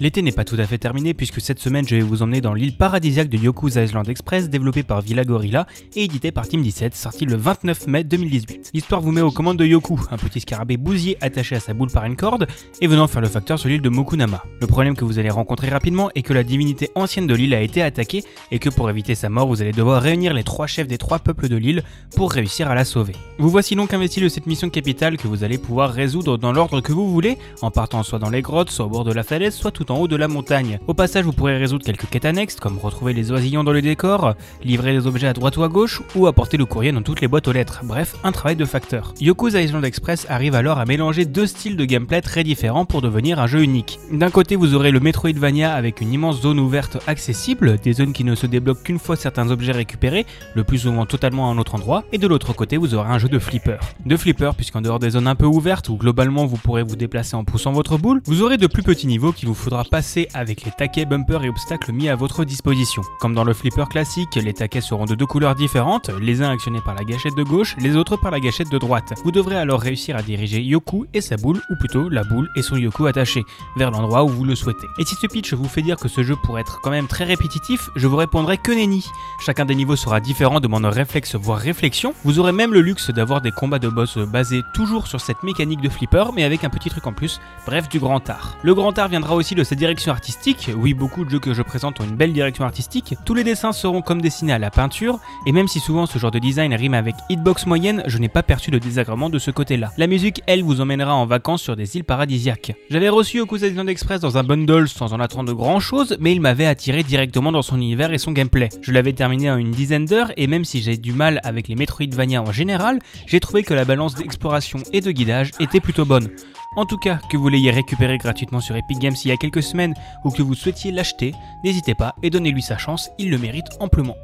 L'été n'est pas tout à fait terminé puisque cette semaine je vais vous emmener dans l'île paradisiaque de Yoku's Island Express développée par Villa Gorilla et édité par Team 17 sorti le 29 mai 2018. L'histoire vous met aux commandes de Yoku, un petit scarabée bousier attaché à sa boule par une corde et venant faire le facteur sur l'île de Mokunama. Le problème que vous allez rencontrer rapidement est que la divinité ancienne de l'île a été attaquée et que pour éviter sa mort vous allez devoir réunir les trois chefs des trois peuples de l'île pour réussir à la sauver. Vous voici donc investi de cette mission capitale que vous allez pouvoir résoudre dans l'ordre que vous voulez en partant soit dans les grottes, soit au bord de la falaise, soit tout en haut de la montagne. Au passage, vous pourrez résoudre quelques quêtes annexes, comme retrouver les oisillons dans le décor, livrer des objets à droite ou à gauche, ou apporter le courrier dans toutes les boîtes aux lettres. Bref, un travail de facteur. Yoku's Island Express arrive alors à mélanger deux styles de gameplay très différents pour devenir un jeu unique. D'un côté, vous aurez le Metroidvania avec une immense zone ouverte accessible, des zones qui ne se débloquent qu'une fois certains objets récupérés, le plus souvent totalement à un autre endroit, et de l'autre côté, vous aurez un jeu de flipper. De flipper, puisqu'en dehors des zones un peu ouvertes où globalement vous pourrez vous déplacer en poussant votre boule, vous aurez de plus petits niveaux qu'il vous faudra passer avec les taquets, bumpers et obstacles mis à votre disposition. Comme dans le flipper classique, les taquets seront de deux couleurs différentes, les uns actionnés par la gâchette de gauche, les autres par la gâchette de droite. Vous devrez alors réussir à diriger Yoku et sa boule, ou plutôt la boule et son Yoku attachés, vers l'endroit où vous le souhaitez. Et si ce pitch vous fait dire que ce jeu pourrait être quand même très répétitif, je vous répondrai que nenni. Chacun des niveaux sera différent, demandant réflexe voire réflexion. Vous aurez même le luxe d'avoir des combats de boss basés toujours sur cette mécanique de flipper, mais avec un petit truc en plus, bref du grand art. Le grand art viendra aussi de sa direction artistique. Oui, beaucoup de jeux que je présente ont une belle direction artistique. Tous les dessins seront comme dessinés à la peinture, et même si souvent ce genre de design rime avec hitbox moyenne, je n'ai pas perçu de désagrément de ce côté-là. La musique, elle, vous emmènera en vacances sur des îles paradisiaques. J'avais reçu Okusa Island Express dans un bundle sans en attendre grand chose, mais il m'avait attiré directement dans son univers et son gameplay. Je l'avais terminé en une dizaine d'heures, et même si j'ai du mal avec les Metroidvania en général, j'ai trouvé que la balance d'exploration et de guidage était plutôt bonne. En tout cas, que vous l'ayez récupéré gratuitement sur Epic Games il y a quelques semaines ou que vous souhaitiez l'acheter, n'hésitez pas et donnez-lui sa chance, il le mérite amplement.